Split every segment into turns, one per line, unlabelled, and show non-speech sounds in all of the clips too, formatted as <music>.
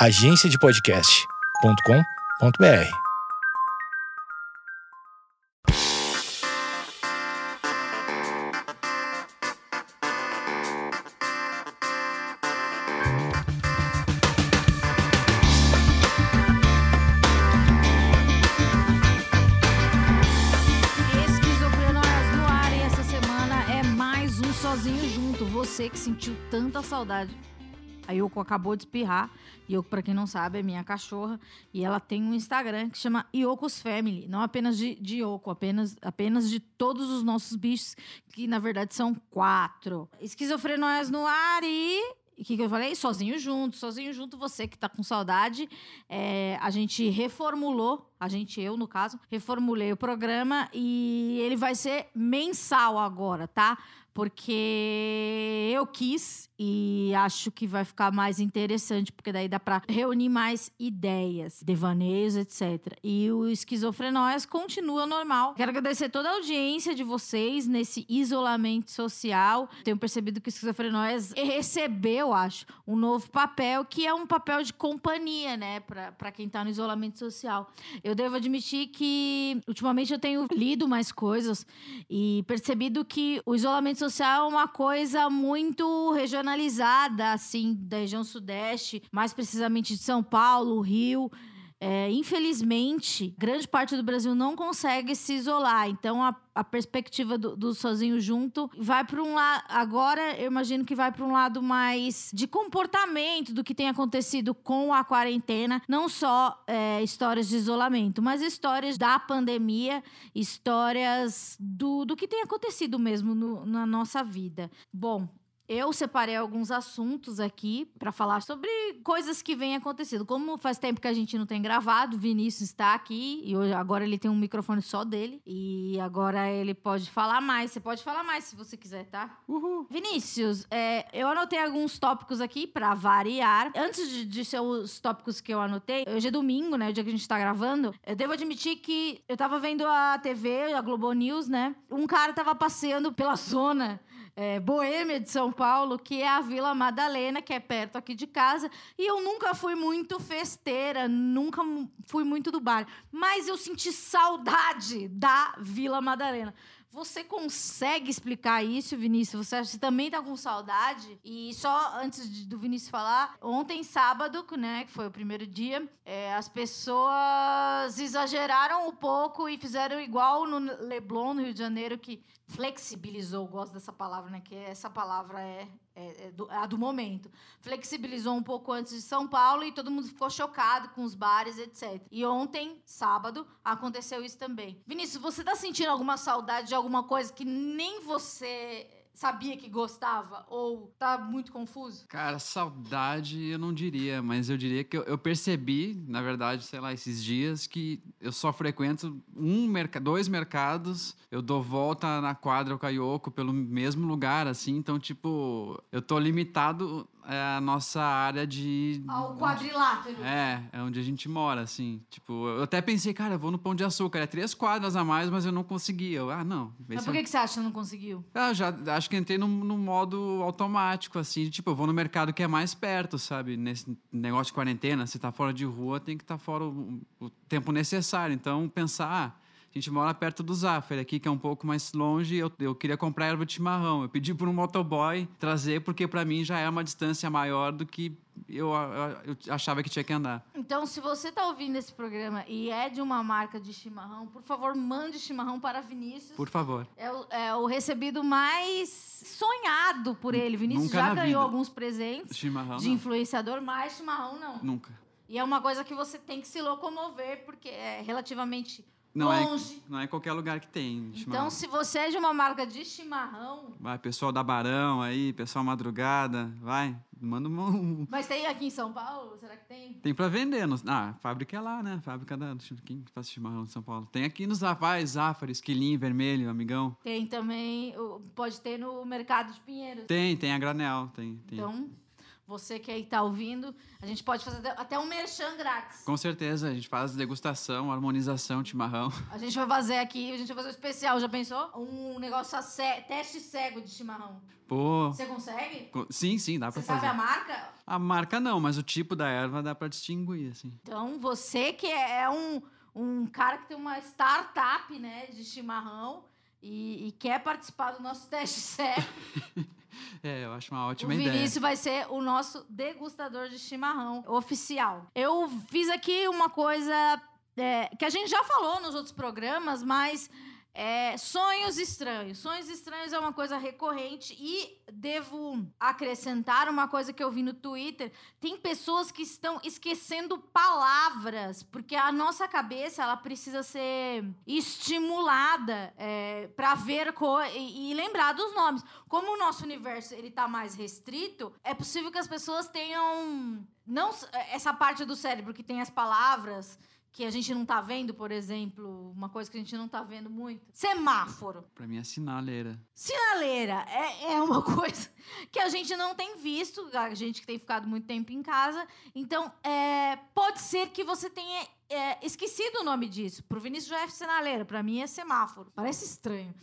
agenciadepodcast.com.br.
É Sozinho Junto. Você que sentiu tanta saudade. A Yoko acabou de espirrar. Yoko, pra quem não sabe, é minha cachorra. E ela tem um Instagram que chama Yoko's Family. Não apenas de, de Yoko, apenas, apenas de todos os nossos bichos, que na verdade são quatro. Esquizofrenóias no ar e... O que, que eu falei? Sozinho junto, sozinho junto, você que tá com saudade. É, a gente reformulou, a gente, eu no caso, reformulei o programa e ele vai ser mensal agora, tá? Porque eu quis e acho que vai ficar mais interessante, porque daí dá pra reunir mais ideias, devaneios, etc. E o Esquizofrenóias continua normal. Quero agradecer toda a audiência de vocês nesse isolamento social. Tenho percebido que o Esquizofrenóias recebeu, acho, um novo papel, que é um papel de companhia, né, pra quem tá no isolamento social. Eu devo admitir que ultimamente eu tenho lido mais coisas e percebido que o isolamento social é uma coisa muito regionalizada, assim, da região sudeste, mais precisamente de São Paulo, Rio. É, infelizmente, grande parte do Brasil não consegue se isolar. Então, a, a perspectiva do, do sozinho junto vai para um lado. Agora, eu imagino que vai para um lado mais de comportamento do que tem acontecido com a quarentena. Não só é, histórias de isolamento, mas histórias da pandemia, histórias do, do que tem acontecido mesmo no, na nossa vida. Bom, eu separei alguns assuntos aqui para falar sobre coisas que vêm acontecendo. Como faz tempo que a gente não tem gravado, o Vinícius está aqui e hoje, agora ele tem um microfone só dele e agora ele pode falar mais. Você pode falar mais se você quiser, tá?
Uhul.
Vinícius, é, eu anotei alguns tópicos aqui para variar. Antes de, de ser os tópicos que eu anotei, hoje é domingo, né? O dia que a gente tá gravando. Eu devo admitir que eu tava vendo a TV, a Globo News, né? Um cara tava passeando pela zona é, boêmia de São Paulo, que é a Vila Madalena, que é perto aqui de casa. E eu nunca fui muito festeira, nunca fui muito do bar. Mas eu senti saudade da Vila Madalena. Você consegue explicar isso, Vinícius? Você, você também tá com saudade? E só antes de- do Vinícius falar, ontem, sábado, né, que foi o primeiro dia, é, as pessoas exageraram um pouco e fizeram igual no Leblon, no Rio de Janeiro, que flexibilizou, gosto dessa palavra, né? Que essa palavra é, é- é do- a do momento. Flexibilizou um pouco antes de São Paulo e todo mundo ficou chocado com os bares, etc. E ontem, sábado, aconteceu isso também. Vinícius, você tá sentindo alguma saudade de alguma coisa que nem você sabia que gostava? Ou tá muito confuso?
Cara, saudade eu não diria, mas eu diria que eu, eu percebi, na verdade, sei lá, esses dias, que eu só frequento um mercado, dois mercados, eu dou volta na quadra com a Yoko pelo mesmo lugar, assim, então, tipo, eu tô limitado é, à nossa área de.
Ao quadrilátero.
É, é onde a gente mora, assim. Tipo, eu até pensei, cara, eu vou no Pão de Açúcar, é três quadras a mais, mas eu não consegui. Eu, ah, não.
Mas por
é-
que, que você acha que não conseguiu?
ah, já acho que entrei no, no modo automático, assim, tipo, eu vou no mercado que é mais perto, sabe? Nesse negócio de quarentena, se tá fora de rua, tem que estar fora o, o tempo necessário. Então, pensar, ah, a gente mora perto do Zaffer aqui, que é um pouco mais longe, eu, eu queria comprar erva de chimarrão. Eu pedi por um motoboy trazer, porque para mim já é uma distância maior do que eu, eu, eu achava que tinha que andar.
Então, se você tá ouvindo esse programa e é de uma marca de chimarrão, por favor, mande chimarrão para Vinícius.
Por favor.
É o, é o recebido mais sonhado por ele. Vinícius
Nunca
já ganhou
vida.
alguns presentes
Chimarrão,
de
não.
influenciador, mas chimarrão não.
Nunca.
E é uma coisa que você tem que se locomover, porque é relativamente
Não é,
longe.
não é em qualquer lugar que tem
Então,
chimarrão.
se você é de uma marca de chimarrão,
Vai, pessoal da Barão aí, pessoal madrugada, vai, manda um,
mas tem aqui em São Paulo? Será que tem?
Tem pra vender. No, ah, a fábrica é lá, né? A fábrica da. Quem que faz chimarrão de São Paulo? Tem aqui nos Avais, Zafari, Esquilinho, Vermelho, Amigão.
Tem também, pode ter no mercado de Pinheiros.
Tem, tem a granel. Tem, tem.
Então, Você que aí tá ouvindo, a gente pode fazer até- um merchan grátis.
Com certeza, a gente faz degustação, harmonização, chimarrão.
A gente vai fazer aqui, a gente vai fazer um especial, já pensou? Um negócio ce- teste cego de chimarrão.
Pô.
Você consegue?
co- Sim, sim, dá
Você
pra
sabe
fazer.
a marca?
A marca não, mas o tipo da erva dá pra distinguir, assim.
Então, você que é um, um cara que tem uma startup, né, de chimarrão e, e quer participar do nosso teste <laughs> cego, <laughs>
É, eu acho uma
o
ótima ideia.
Vinícius vai ser o nosso degustador de chimarrão oficial. Eu fiz aqui uma coisa é, que a gente já falou nos outros programas, mas é, sonhos estranhos. Sonhos estranhos é uma coisa recorrente e devo acrescentar uma coisa que eu vi no Twitter. Tem pessoas que estão esquecendo palavras, porque a nossa cabeça ela precisa ser estimulada para ver e, e lembrar dos nomes. Como o nosso universo ele tá mais restrito, é possível que as pessoas tenham não essa parte do cérebro que tem as palavras que a gente não tá vendo, por exemplo, uma coisa que a gente não tá vendo muito. Semáforo.
Pra mim é sinaleira.
Sinaleira é, é uma <laughs> coisa que a gente não tem visto, a gente que tem ficado muito tempo em casa. Então, é, pode ser que você tenha é, esquecido o nome disso. Pro Vinícius já é sinaleira, pra mim é semáforo. Parece estranho.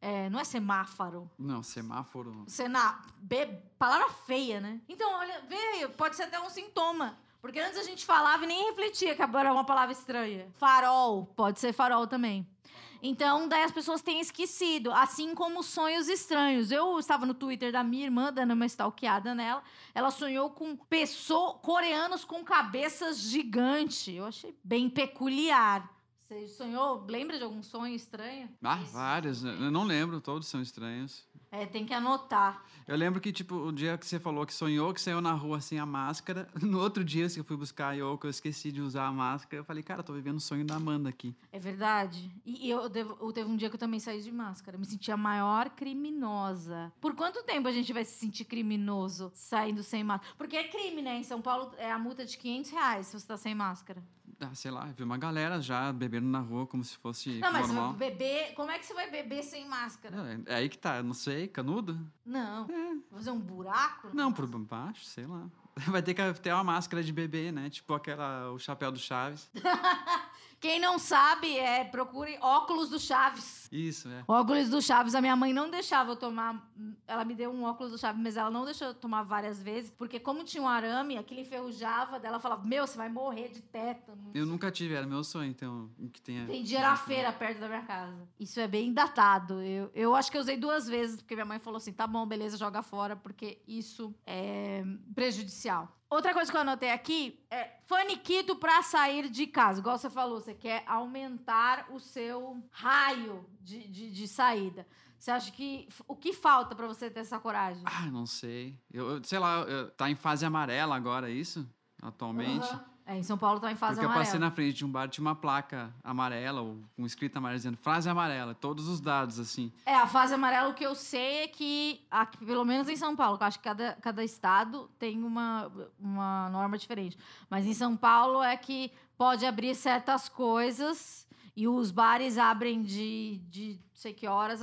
É, não é semáforo.
Não, semáforo.
Sena... Be... Palavra feia, né? Então, olha, vê, pode ser até um sintoma. Porque antes a gente falava e nem refletia que era uma palavra estranha. Farol, pode ser farol também. Então, daí as pessoas têm esquecido, assim como sonhos estranhos. Eu estava no Twitter da minha irmã, dando uma stalkeada nela. Ela sonhou com pessoas coreanos com cabeças gigantes. Eu achei bem peculiar. Você sonhou? Lembra de algum sonho estranho?
Ah, vários. Eu não lembro, todos são estranhos.
É, tem que anotar.
Eu lembro que, tipo, o dia que você falou que sonhou que saiu na rua sem a máscara, <laughs> no outro dia que eu fui buscar a Yoko, eu esqueci de usar a máscara. Eu falei, cara, eu tô vivendo o sonho da Amanda aqui.
É verdade. E eu, devo- eu teve um dia que eu também saí de máscara. Me senti a maior criminosa. Por quanto tempo a gente vai se sentir criminoso saindo sem máscara? Porque é crime, né? Em São Paulo é a multa de 500 reais se você tá sem máscara.
Ah, sei lá, vi uma galera já bebendo na rua como se fosse
Não, mas
normal.
beber. Como é que você vai beber sem máscara?
É, é aí que tá, eu não sei, canudo?
Não. Fazer um buraco? na
Não, por baixo, sei lá. <laughs> Vai ter que ter uma máscara de bebê, né? Tipo aquela, o chapéu do Chaves. <laughs>
Quem não sabe, é procure óculos do Chaves.
Isso, é.
Óculos do Chaves, a minha mãe não deixava eu tomar. Ela me deu um óculos do Chaves, mas ela não deixou eu tomar várias vezes, porque como tinha um arame, aquele enferrujava, dela falava: Meu, você vai morrer de tétano.
Eu nunca tive, era meu sonho, então, que tenha...
Na feira perto da minha casa. Isso é bem datado. Eu, eu acho que eu usei duas vezes, porque minha mãe falou assim: tá bom, beleza, joga fora, porque isso é prejudicial. Outra coisa que eu anotei aqui é faniquito pra sair de casa. Igual você falou, você quer aumentar o seu raio de, de, de saída. Você acha que. O que falta pra você ter essa coragem?
Ah, não sei. Eu, eu- sei lá, eu- tá em fase amarela agora, isso? Atualmente?
Aham. É, em São Paulo tá em fase
Porque eu
amarela.
passei na frente de um bar, tinha uma placa amarela, ou com escrita amarela, dizendo frase amarela, todos os dados, assim.
É, a fase amarela, o que eu sei é que, aqui, pelo menos em São Paulo, que eu acho que cada, cada estado tem uma, uma norma diferente. Mas em São Paulo é que pode abrir certas coisas e os bares abrem de, de não sei que horas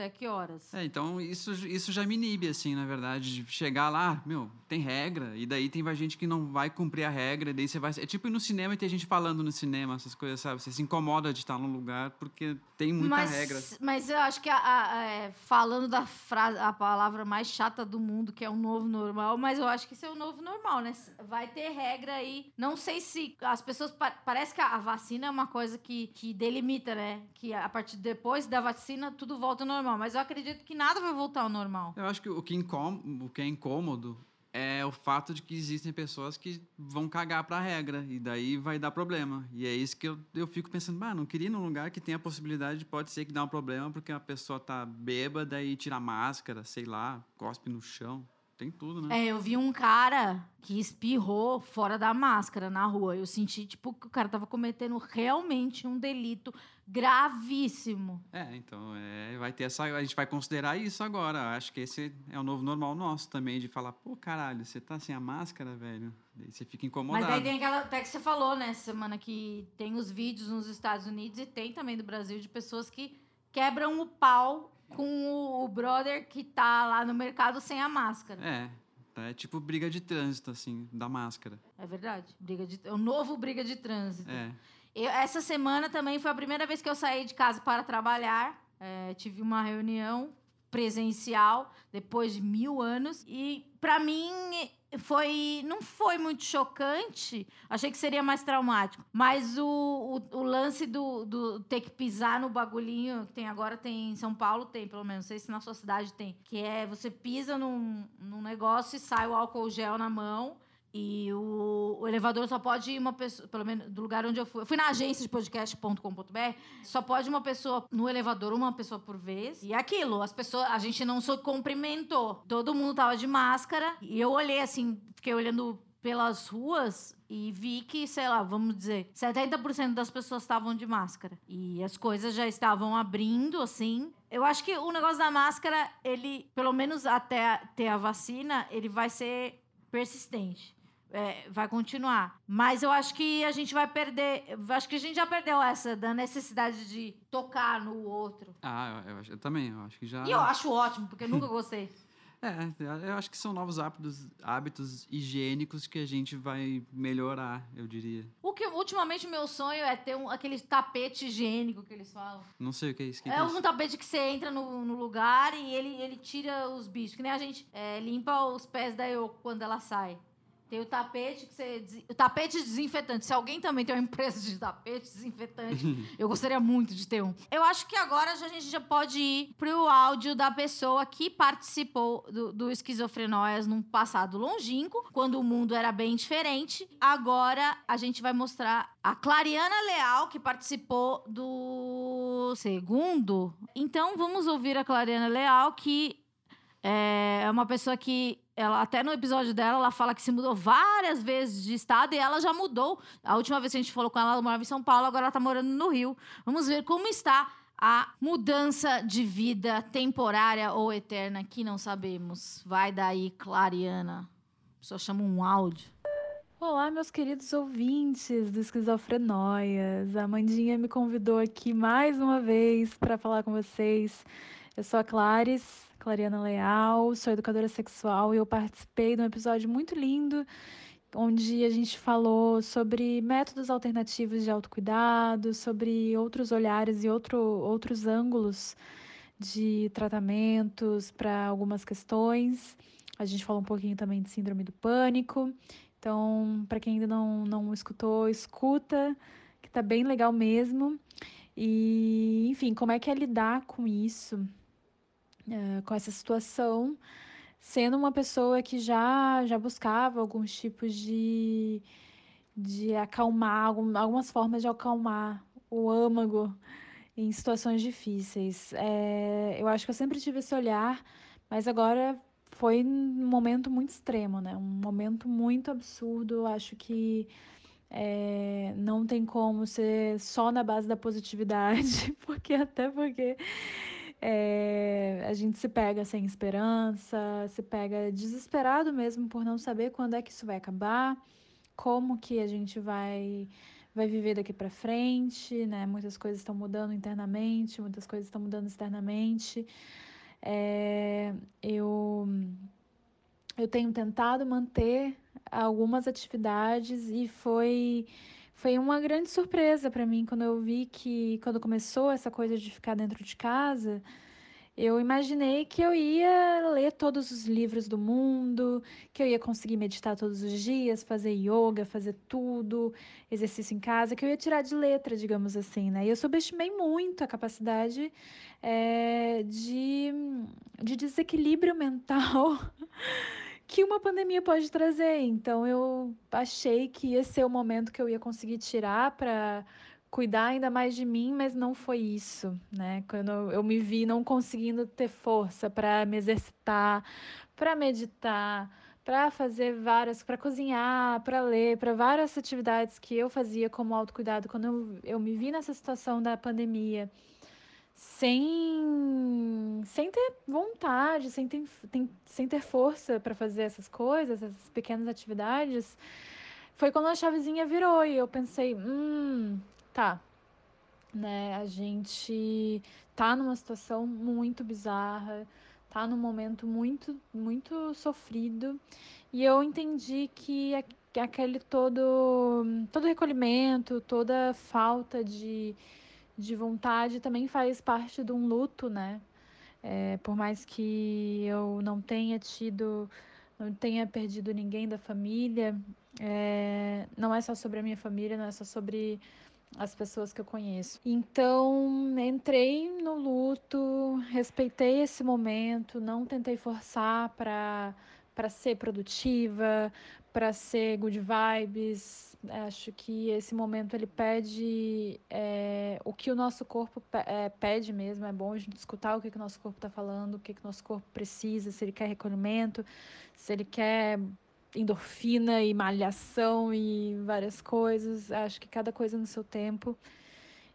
até que horas.
É, então isso, isso já me inibe, assim, na verdade, de chegar lá, meu, tem regra, e daí tem gente que não vai cumprir a regra, e daí você vai. É tipo ir no cinema e ter gente falando no cinema, essas coisas, sabe? Você se incomoda de estar num lugar porque tem muita
mas,
regra.
Mas eu acho que, a- a- é, falando da frase, a palavra mais chata do mundo, que é o novo normal, mas eu acho que isso é o novo normal, né? Vai ter regra aí. Não sei se as pessoas. pa- Parece que a a vacina é uma coisa que, que delimita, né? Que a partir de depois da vacina tudo volta ao normal. Mas eu acredito que nada vai voltar ao normal.
Eu acho que o que, o que é incômodo é o fato de que existem pessoas que vão cagar pra regra, e daí vai dar problema. E é isso que eu, eu fico pensando, ah, não queria ir num lugar que tem a possibilidade de pode ser que dá um problema porque a pessoa tá bêbada e tira a máscara, sei lá, cospe no chão. Tem tudo, né?
É, eu vi um cara que espirrou fora da máscara na rua. Eu senti, tipo, que o cara tava cometendo realmente um delito gravíssimo.
É, então, é, vai ter essa. A gente vai considerar isso agora. Acho que esse é o novo normal nosso também, de falar, pô, caralho, você tá sem a máscara, velho. Daí você fica incomodado.
Mas daí tem aquela. Até que você falou, né, semana que tem os vídeos nos Estados Unidos e tem também do Brasil de pessoas que quebram o pau com o, o brother que tá lá no mercado sem a máscara.
É. É tipo briga de trânsito, assim, da máscara.
É verdade. Briga de, é o novo briga de trânsito.
É.
Eu- essa semana também foi a primeira vez que eu saí de casa para trabalhar. É, tive uma reunião presencial depois de mil anos. E para mim foi não foi muito chocante. Achei que seria mais traumático. Mas o, o, o lance do, do ter que pisar no bagulhinho que tem agora tem em São Paulo tem pelo menos. Não sei se na sua cidade tem. Que é você pisa num, num negócio e sai o álcool gel na mão e o, o elevador só pode uma pessoa, pelo menos do lugar onde eu fui. Eu fui na agência de podcast.com.br, só pode uma pessoa no elevador, uma pessoa por vez. E aquilo, as pessoas, a gente não se cumprimentou. Todo mundo tava de máscara. E eu olhei assim, fiquei olhando pelas ruas e vi que, sei lá, vamos dizer, 70% das pessoas estavam de máscara. E as coisas já estavam abrindo, assim. Eu acho que o negócio da máscara, ele, pelo menos até ter a vacina, ele vai ser persistente. É, vai continuar. Mas eu acho que a gente vai perder. eu Acho que a gente já perdeu essa da necessidade de tocar no outro.
Ah, eu, eu eu também, eu acho que já.
E eu acho ótimo, porque eu nunca <laughs> gostei.
É, eu acho que são novos hábitos, hábitos higiênicos que a gente vai melhorar, eu diria.
O que ultimamente o meu sonho é ter um, aquele tapete higiênico que eles falam.
Não sei o que é isso. Que
é
que é
um
isso?
tapete que você entra no, no lugar e ele, ele tira os bichos. Que nem a gente é, limpa os pés da Yoko quando ela sai. Tem o tapete que você. O tapete desinfetante. Se alguém também tem uma empresa de tapete desinfetante, <laughs> eu gostaria muito de ter um. Eu acho que agora a gente já pode ir pro áudio da pessoa que participou do, do Esquizofrenóias num passado longínquo, quando o mundo era bem diferente. Agora a gente vai mostrar a Clariana Leal, que participou do segundo. Então vamos ouvir a Clariana Leal, que é uma pessoa que ela até no episódio dela ela fala que se mudou várias vezes de estado e ela já mudou. A última vez que a gente falou com ela, ela morava em São Paulo, agora ela tá morando no Rio. Vamos ver como está a mudança de vida temporária ou eterna que não sabemos. Vai daí, Clariana. Pessoa chama um áudio.
Olá, meus queridos ouvintes do Esquizofrenóias. A Amandinha me convidou aqui mais uma vez para falar com vocês. Eu sou a Clares, Clariana Leal, sou educadora sexual e eu participei de um episódio muito lindo onde a gente falou sobre métodos alternativos de autocuidado, sobre outros olhares e outro, outros ângulos de tratamentos para algumas questões. A gente falou um pouquinho também de síndrome do pânico. Então, para quem ainda não, não escutou, escuta, que tá bem legal mesmo. E, enfim, como é que é lidar com isso, eh, com essa situação, sendo uma pessoa que já, já buscava alguns tipos de, de acalmar, algum- algumas formas de acalmar o âmago em situações difíceis. Eh, eu acho que eu sempre tive esse olhar, mas agora foi um momento muito extremo, né? Um momento muito absurdo. Acho que é, não tem como ser só na base da positividade, <laughs> porque até porque é, a gente se pega sem esperança, se pega desesperado mesmo por não saber quando é que isso vai acabar, como que a gente vai vai viver daqui para frente, né? Muitas coisas estão mudando internamente, muitas coisas estão mudando externamente. É, eu, eu tenho tentado manter algumas atividades e foi, foi uma grande surpresa para mim quando eu vi que, quando começou essa coisa de ficar dentro de casa, eu imaginei que eu ia ler todos os livros do mundo, que eu ia conseguir meditar todos os dias, fazer yoga, fazer tudo, exercício em casa, que eu ia tirar de letra, digamos assim, né? E eu subestimei muito a capacidade é, de, de desequilíbrio <laughs> mental que uma pandemia pode trazer. Então eu achei que ia ser o momento que eu ia conseguir tirar para cuidar ainda mais de mim, mas não foi isso, né? Quando eu me vi não conseguindo ter força para me exercitar, para meditar, para fazer várias, para cozinhar, para ler, para várias atividades que eu fazia como autocuidado quando eu, eu me vi nessa situação da pandemia sem, sem ter vontade, sem ter, sem ter força para fazer essas coisas, essas pequenas atividades, foi quando a chavezinha virou e eu pensei, hum, tá, né, a gente tá numa situação muito bizarra, tá num momento muito, muito sofrido. E eu entendi que aquele todo, todo recolhimento, toda falta de, de vontade também faz parte de um luto, né? É, por mais que eu não tenha tido, não tenha perdido ninguém da família, é, não é só sobre a minha família, não é só sobre as pessoas que eu conheço. Então, entrei no luto, respeitei esse momento, não tentei forçar para para ser produtiva, para ser good vibes. Acho que esse momento ele pede é, o que o nosso corpo é, pede mesmo. É bom a gente escutar o que, que o nosso corpo está falando, o que, que o nosso corpo precisa, se ele quer recolhimento, se ele quer endorfina e malhação e várias coisas. Acho que cada coisa no seu tempo.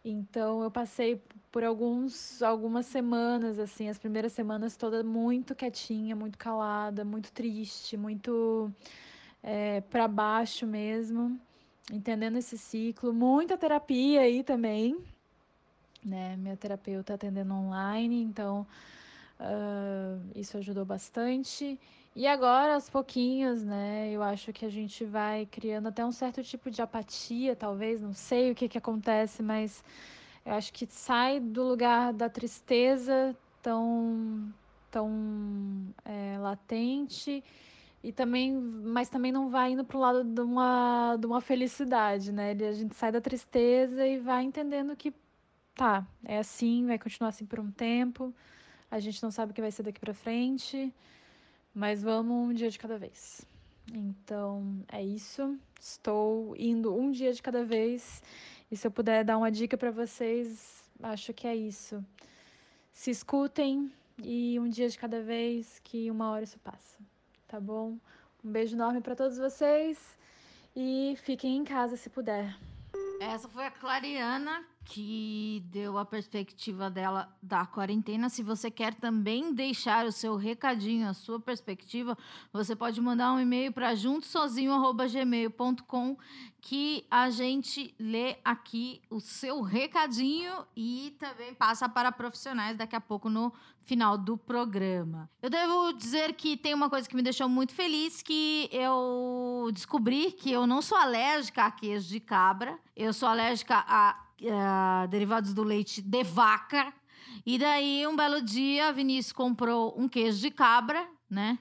Então eu passei por alguns algumas semanas assim, as primeiras semanas toda muito quietinha, muito calada, muito triste, muito é, para baixo mesmo, entendendo esse ciclo, muita terapia aí também, né? Minha terapeuta atendendo online, então uh, isso ajudou bastante. E agora, aos pouquinhos, né, eu acho que a gente vai criando até um certo tipo de apatia, talvez, não sei o que, que acontece, mas eu acho que sai do lugar da tristeza tão, tão é, latente e também, mas também não vai indo para o lado de uma, de uma felicidade, né? A gente sai da tristeza e vai entendendo que tá, é assim, vai continuar assim por um tempo. A gente não sabe o que vai ser daqui para frente. Mas vamos um dia de cada vez. Então é isso. Estou indo um dia de cada vez. E se eu puder dar uma dica para vocês, acho que é isso. Se escutem e um dia de cada vez, que uma hora isso passa. Tá bom? Um beijo enorme para todos vocês e fiquem em casa se puder.
Essa foi a Clariana que deu a perspectiva dela da quarentena. Se você quer também deixar o seu recadinho, a sua perspectiva, você pode mandar um e-mail para juntosozinho@gmail.com que a gente lê aqui o seu recadinho e também passa para profissionais daqui a pouco no final do programa. Eu devo dizer que tem uma coisa que me deixou muito feliz que eu descobri que eu não sou alérgica a queijo de cabra, eu sou alérgica a uh, derivados do leite de vaca. E daí, um belo dia, Vinícius comprou um queijo de cabra, né?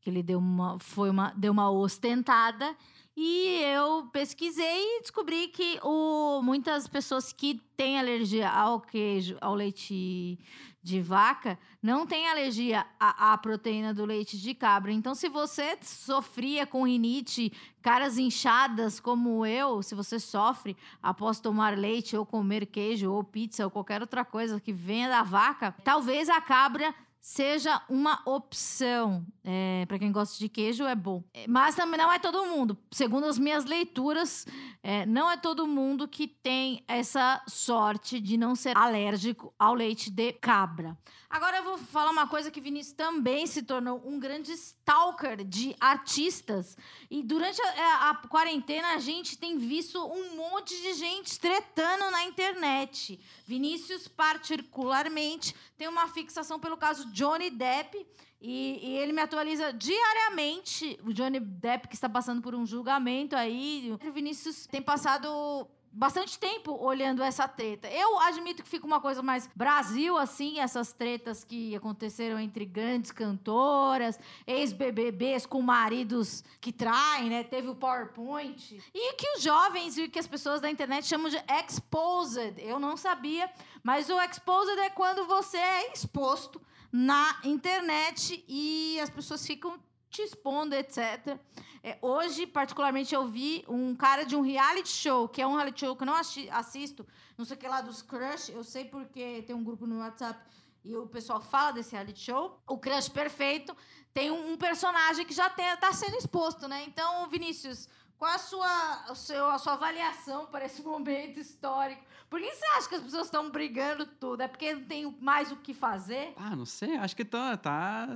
Que ele deu uma, foi uma, deu uma ostentada. E eu pesquisei e descobri que o, muitas pessoas que têm alergia ao queijo, ao leite de vaca, não têm alergia à, à, proteína do leite de cabra. Então, se você sofria com rinite, caras inchadas como eu, se você sofre após tomar leite ou comer queijo ou pizza ou qualquer outra coisa que venha da vaca, talvez a cabra seja uma opção. É, para quem gosta de queijo, é bom. É, mas também não é todo mundo. Segundo as minhas leituras, é, não é todo mundo que tem essa sorte de não ser alérgico ao leite de cabra. Agora eu vou falar uma coisa que Vinícius também se tornou um grande stalker de artistas. E durante a, é, a, quarentena a gente tem visto um monte de gente tretando na internet. Vinícius, particularmente, tem uma fixação pelo caso Johnny Depp. E, e, ele me atualiza diariamente. O Johnny Depp, que está passando por um julgamento aí. O Vinícius tem passado bastante tempo olhando essa treta. Eu admito que fica uma coisa mais Brasil, assim, essas tretas que aconteceram entre grandes cantoras, ex-BBBs com maridos que traem, né? Teve o PowerPoint. E que os jovens e que as pessoas da internet chamam de exposed. Eu não sabia, mas o exposed é quando você é exposto na internet e as pessoas ficam te expondo, etc. É, hoje, particularmente, eu vi um cara de um reality show, que é um reality show que eu não assisto, não sei o que lá dos Crush, eu sei porque tem um grupo no WhatsApp e o pessoal fala desse reality show. O Crush Perfeito tem um, um personagem que já está sendo exposto, né? Então, Vinícius, qual a sua, a sua, a sua avaliação para esse <laughs> momento histórico? Por que você acha que as pessoas estão brigando tudo? É porque não tem mais o que fazer?
Ah, não sei. Acho que tá, tá.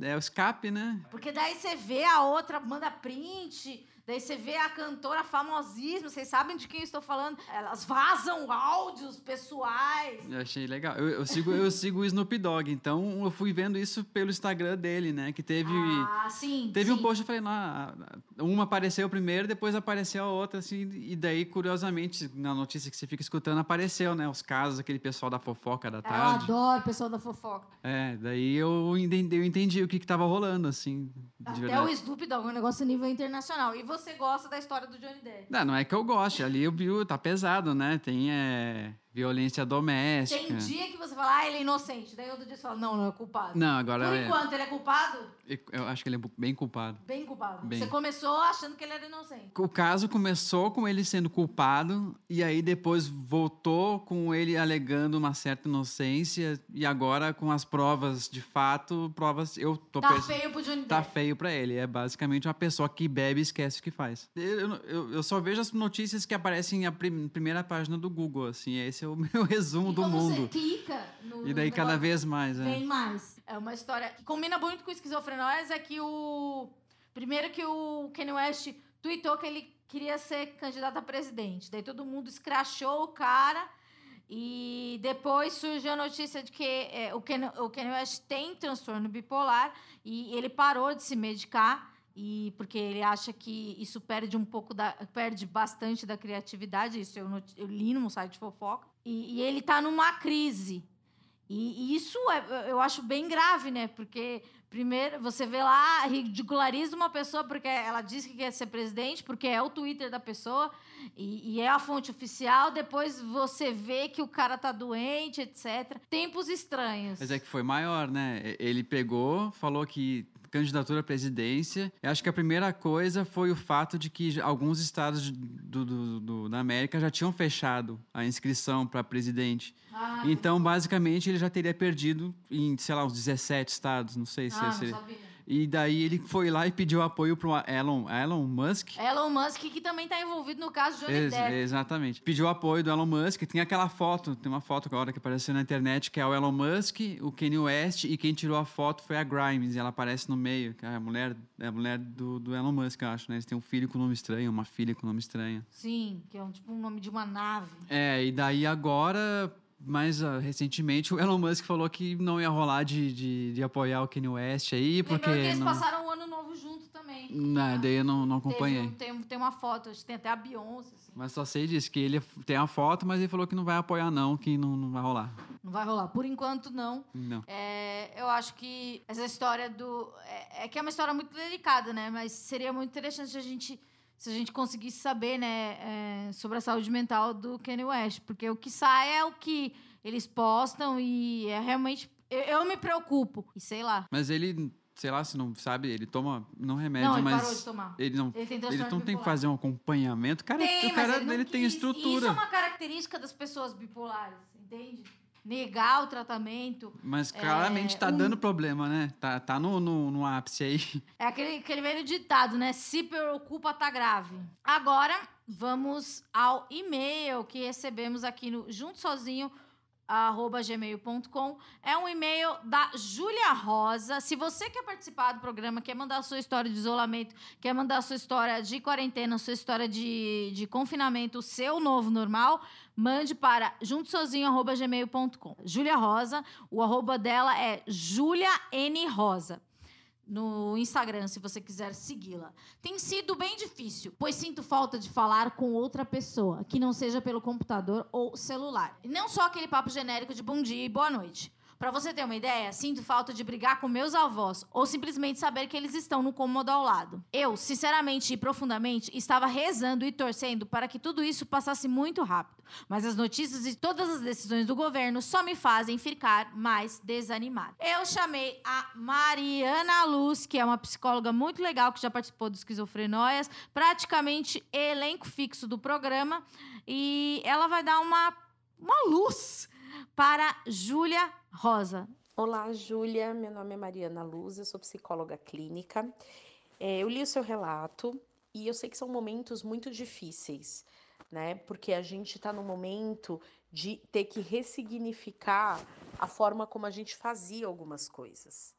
É o escape, né?
Porque daí você vê a outra, manda print Daí você vê a cantora famosíssima, vocês sabem de quem eu estou falando? Elas vazam áudios pessoais.
Eu achei legal. Eu, eu sigo, eu sigo o Snoop Dogg, então eu fui vendo isso pelo Instagram dele, né? Que teve.
Ah, sim.
Teve um
sim.
post, eu falei, lá, uma apareceu primeiro, depois apareceu a outra, assim, e daí, curiosamente, na notícia que você fica escutando, apareceu, né? Os casos, aquele pessoal da fofoca da
Eu
tarde.
adoro o pessoal da fofoca.
É, daí eu entendi, eu entendi o que, que tava rolando, assim,
Até o Snoop Dogg é um negócio a nível internacional. E você gosta da história do Johnny Depp?
Não, não é que eu goste, ali eu vi, tá pesado, né? Tem é, violência doméstica.
Tem dia que você fala, ah, ele é inocente. Daí outro dia você fala, não, não é culpado.
Não, agora
Por
é-
enquanto, ele é culpado?
eu acho que ele é bem culpado.
Bem culpado.
Bem.
Você começou achando que ele era inocente.
O caso começou com ele sendo culpado e aí depois voltou com ele alegando uma certa inocência e agora com as provas de fato, provas eu tô
Tá feio pro Johnny Depp.
Tá feio pra ele, é basicamente uma pessoa que bebe e esquece o que faz. Eu, eu, eu só vejo as notícias que aparecem na prim- primeira página do Google, assim, esse é o <laughs> meu resumo
E
do mundo.
você clica no
E daí
no
cada
negócio,
vez mais, é.
Tem mais. É uma história que combina muito com esquizofrenóias, é que o... Primeiro que o Kanye West tweetou que ele queria ser candidato a presidente. Daí todo mundo escrachou o cara... E depois surgiu a notícia de que é, o, Kanye, o Kanye West tem transtorno bipolar e ele parou de se medicar e porque ele acha que isso perde um pouco da perde bastante da criatividade isso eu, eu li num site de fofoca e, e ele tá numa crise. E, e isso é, eu acho bem grave né? Porque primeiro você vê lá ridiculariza uma pessoa porque ela diz que quer ser presidente porque é o Twitter da pessoa e, e é a fonte oficial. Depois você vê que o cara tá doente etc tempos estranhos.
Mas é que foi maior, né? Ele pegou, falou que candidatura à presidência. Eu acho que a primeira coisa foi o fato de que alguns estados do, do- do- da América já tinham fechado a inscrição para presidente.
Ah,
Então, basicamente, ele já teria perdido em, sei lá, uns 17 estados, não sei se
ah, não
seria.
sabia.
E daí ele foi lá e pediu apoio para Elon, Elon Musk.
Elon Musk, que também tá envolvido no caso de Johnny
Ex-
Depp.
exatamente. Pediu apoio do Elon Musk. Tem aquela foto, tem uma foto agora que apareceu na internet, que é o Elon Musk, o Kanye West, e quem tirou a foto foi a Grimes. E ela aparece no meio, que é a mulher, é a mulher do, do Elon Musk, eu acho, né? Eles têm um filho com nome estranho, uma filha com nome estranho.
Sim, que é um, tipo um nome de uma nave.
É, e daí agora, mais ah, recentemente, o Elon Musk falou que não ia rolar de, de, de apoiar o Kanye West aí, porque.
Lembrando que eles
não...
passaram o ano novo junto também.
Não, daí eu não, não acompanhei.
um- tem, tem uma foto, acho que tem até a Beyoncé. assim.
Mas só sei disso, que ele tem a foto, mas ele falou que não vai apoiar, não, que não, não vai rolar.
Não vai rolar. Por enquanto, não.
Não.
É, eu acho que essa história do. É, é que é uma história muito delicada, né? Mas seria muito interessante a gente, se a gente conseguisse saber, né, é, sobre a saúde mental do Kanye West. Porque o que sai é o que eles postam e é realmente. Eu, eu me preocupo. E sei lá.
Mas ele, sei lá, se não sabe, ele toma, não remédio,
não, ele
mas.
parou de tomar.
Ele não,
Ele tem
ele não tem que fazer um acompanhamento. Cara,
Tem,
o cara
ele,
ele tem estrutura.
Isso é uma característica das pessoas bipolares, entende? Negar o tratamento.
Mas claramente tá
um-
dando problema, né? Tá, tá no, no, no ápice aí. <laughs>
É aquele, aquele velho ditado, né? Se preocupa, tá grave. Agora, vamos ao e-mail que recebemos aqui no junto sozinho arroba gmail.com é um e-mail da Júlia Rosa. Se você quer participar do programa, quer mandar sua história de isolamento, quer mandar sua história de quarentena, sua história de, de confinamento, o seu novo normal, mande para juntosozinho.gmail.com. Júlia Rosa, o arroba dela é Júlia N. Rosa no Instagram, se você quiser segui-la. Tem sido bem difícil, pois sinto falta de falar com outra pessoa, que não seja pelo computador ou celular. E não só aquele papo genérico de bom dia e boa noite. Pra você ter uma ideia, sinto falta de brigar com meus avós ou simplesmente saber que eles estão no cômodo ao lado. Eu, sinceramente e profundamente, estava rezando e torcendo para que tudo isso passasse muito rápido, mas as notícias e todas as decisões do governo só me fazem ficar mais desanimada. Eu chamei a Mariana Luz, que é uma psicóloga muito legal que já participou do Esquizofrenóias, praticamente elenco fixo do programa, e ela vai dar uma, uma luz para Júlia Rosa.
Olá, Júlia. Meu nome é Mariana Luz, eu sou psicóloga clínica. É, eu li o seu relato e eu sei que são momentos muito difíceis, né? Porque a gente está no momento de ter que ressignificar a forma como a gente fazia algumas coisas.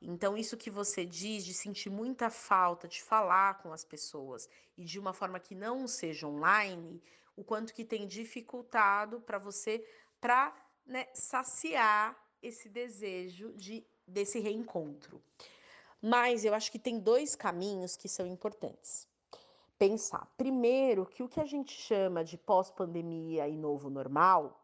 Então, isso que você diz de sentir muita falta de falar com as pessoas e de uma forma que não seja online, o quanto que tem dificultado para você para né, saciar esse desejo de desse reencontro. Mas eu acho que tem dois caminhos que são importantes. Pensar, primeiro, que o que a gente chama de pós-pandemia e novo normal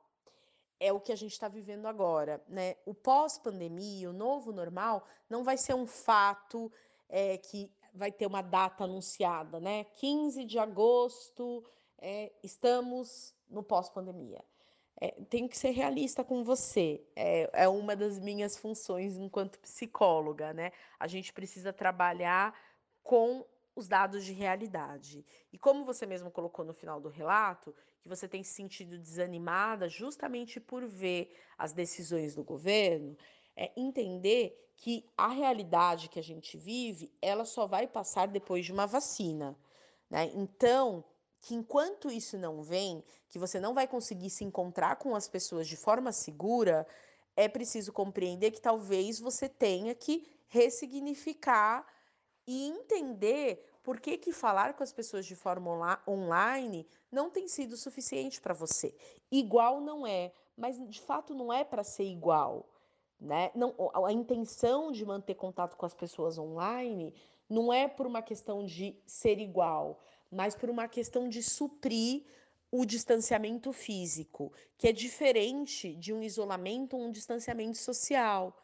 é o que a gente está vivendo agora, né? O pós-pandemia, o novo normal, não vai ser um fato é, que vai ter uma data anunciada, né? 15 de agosto, é, estamos no pós-pandemia. É, tenho que ser realista com você. É, é uma das minhas funções enquanto psicóloga, né? A gente precisa trabalhar com os dados de realidade. E como você mesmo colocou no final do relato, que você tem se sentido desanimada justamente por ver as decisões do governo, é entender que a realidade que a gente vive, ela só vai passar depois de uma vacina. Né? Então, que enquanto isso não vem, que você não vai conseguir se encontrar com as pessoas de forma segura, é preciso compreender que talvez você tenha que ressignificar e entender por que, que falar com as pessoas de forma online não tem sido suficiente para você. Igual não é, mas de fato não é para ser igual. Né? Não, a intenção de manter contato com as pessoas online não é por uma questão de ser igual, mas por uma questão de suprir o distanciamento físico, que é diferente de um isolamento ou um distanciamento social.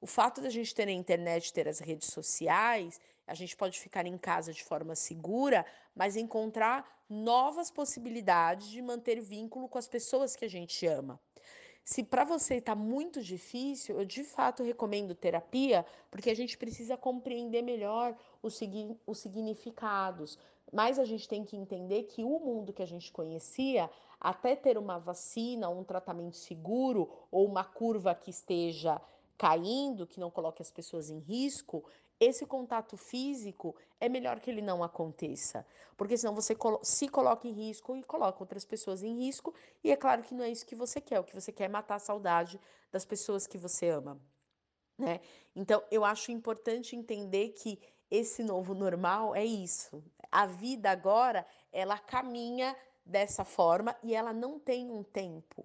O fato da gente ter a internet, ter as redes sociais, a gente pode ficar em casa de forma segura, mas encontrar novas possibilidades de manter vínculo com as pessoas que a gente ama. Se para você está muito difícil, eu de fato recomendo terapia, porque a gente precisa compreender melhor os, os significados. Mas a gente tem que entender que o mundo que a gente conhecia, até ter uma vacina, um tratamento seguro ou uma curva que esteja caindo, que não coloque as pessoas em risco, esse contato físico é melhor que ele não aconteça, porque senão você se coloca em risco e coloca outras pessoas em risco, e é claro que não é isso que você quer, o que você quer é matar a saudade das pessoas que você ama. Né? Então, eu acho importante entender que esse novo normal é isso. A vida agora, ela caminha dessa forma e ela não tem um tempo,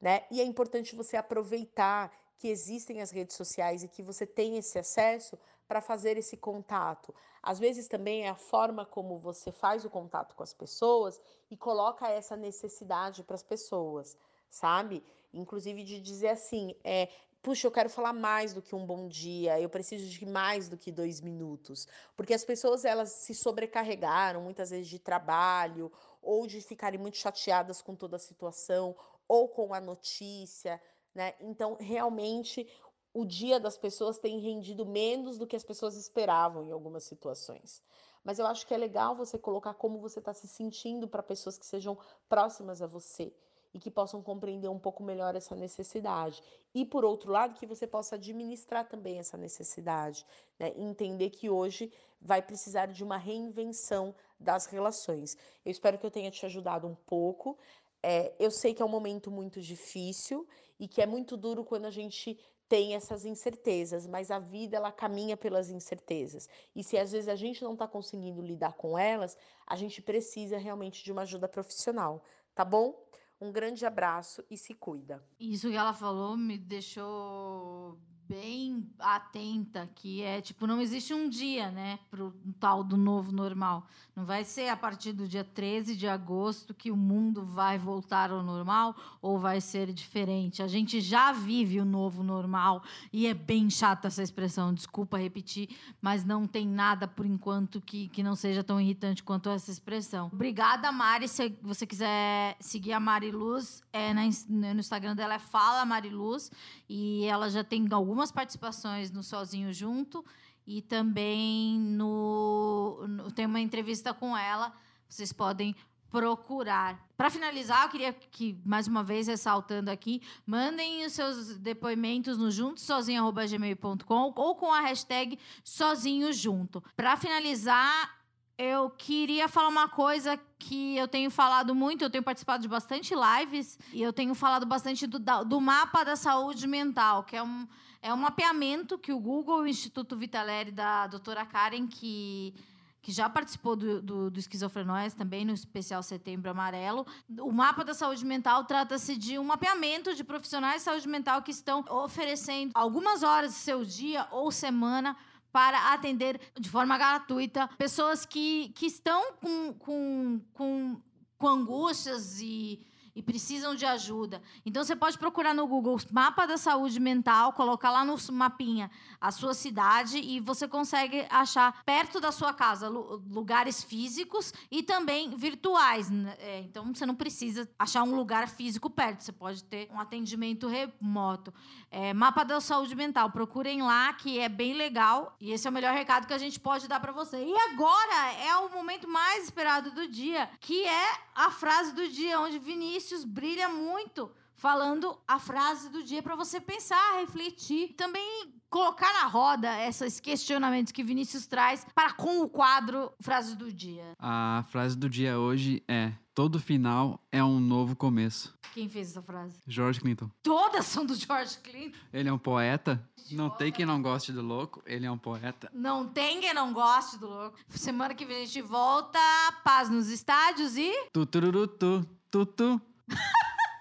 né? E é importante você aproveitar que existem as redes sociais e que você tem esse acesso para fazer esse contato. Às vezes também é a forma como você faz o contato com as pessoas e coloca essa necessidade para as pessoas, sabe? Inclusive de dizer assim, é, puxa, eu quero falar mais do que um bom dia, eu preciso de mais do que dois minutos. Porque as pessoas, elas se sobrecarregaram muitas vezes de trabalho, ou de ficarem muito chateadas com toda a situação, ou com a notícia, né? Então, realmente, o dia das pessoas tem rendido menos do que as pessoas esperavam em algumas situações. Mas eu acho que é legal você colocar como você está se sentindo para pessoas que sejam próximas a você e que possam compreender um pouco melhor essa necessidade. E, por outro lado, que você possa administrar também essa necessidade, né? Entender que hoje vai precisar de uma reinvenção das relações. Eu espero que eu tenha te ajudado um pouco. É, eu sei que é um momento muito difícil e que é muito duro quando a gente tem essas incertezas, mas a vida ela caminha pelas incertezas. E se às vezes a gente não está conseguindo lidar com elas, a gente precisa realmente de uma ajuda profissional, tá bom? Um grande abraço e se cuida.
Isso que ela falou me deixou bem atenta, que é tipo, não existe um dia, né, pro tal do novo normal. Não vai ser a partir do dia 13 de agosto que o mundo vai voltar ao normal ou vai ser diferente. A gente já vive o novo normal e é bem chata essa expressão, desculpa repetir, mas não tem nada por enquanto que, que não seja tão irritante quanto essa expressão. Obrigada, Mari. Se você quiser seguir a Mari Luz, é na, no Instagram dela é Fala Mari Luz e ela já tem algumas participações no Sozinho Junto e também no, no tem uma entrevista com ela. Vocês podem procurar. Para finalizar, eu queria que, mais uma vez, ressaltando aqui, mandem os seus depoimentos no juntosozinho.gmail.com ou com a hashtag sozinho junto. Para finalizar, eu queria falar uma coisa que eu tenho falado muito, eu tenho participado de bastante lives e eu tenho falado bastante do, do mapa da saúde mental, que é um, é um mapeamento que o Google o Instituto Vitaleri da doutora Karen, que, que já participou do, do, do Esquizofrenóias também, no especial Setembro Amarelo. O mapa da saúde mental trata-se de um mapeamento de profissionais de saúde mental que estão oferecendo algumas horas do seu dia ou semana para atender de forma gratuita pessoas que, que estão com, com, com, com angústias e, e precisam de ajuda. Então você pode procurar no Google Mapa da Saúde Mental, colocar lá no mapinha a sua cidade e você consegue achar perto da sua casa lu- lugares físicos e também virtuais. né? É, então você não precisa achar um lugar físico perto, você pode ter um atendimento remoto. É, Mapa da Saúde Mental, procurem lá que é bem legal e esse é o melhor recado que a gente pode dar para você. E agora é o momento mais esperado do dia, que é a frase do dia, onde Vinícius brilha muito falando a frase do dia para você pensar, refletir, também colocar na roda esses questionamentos que Vinícius traz para com o quadro frase do dia.
A frase do dia hoje é: todo final é um novo começo.
Quem fez essa frase?
George Clinton.
Todas são do George Clinton.
Ele é um poeta. Não tem quem não goste do louco. Ele é um poeta.
Não tem quem não goste do louco. Semana que vem a gente volta. Paz nos estádios e.
Tu, tururu, tu, tu, tu.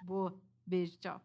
Boa. Beijo, tchau.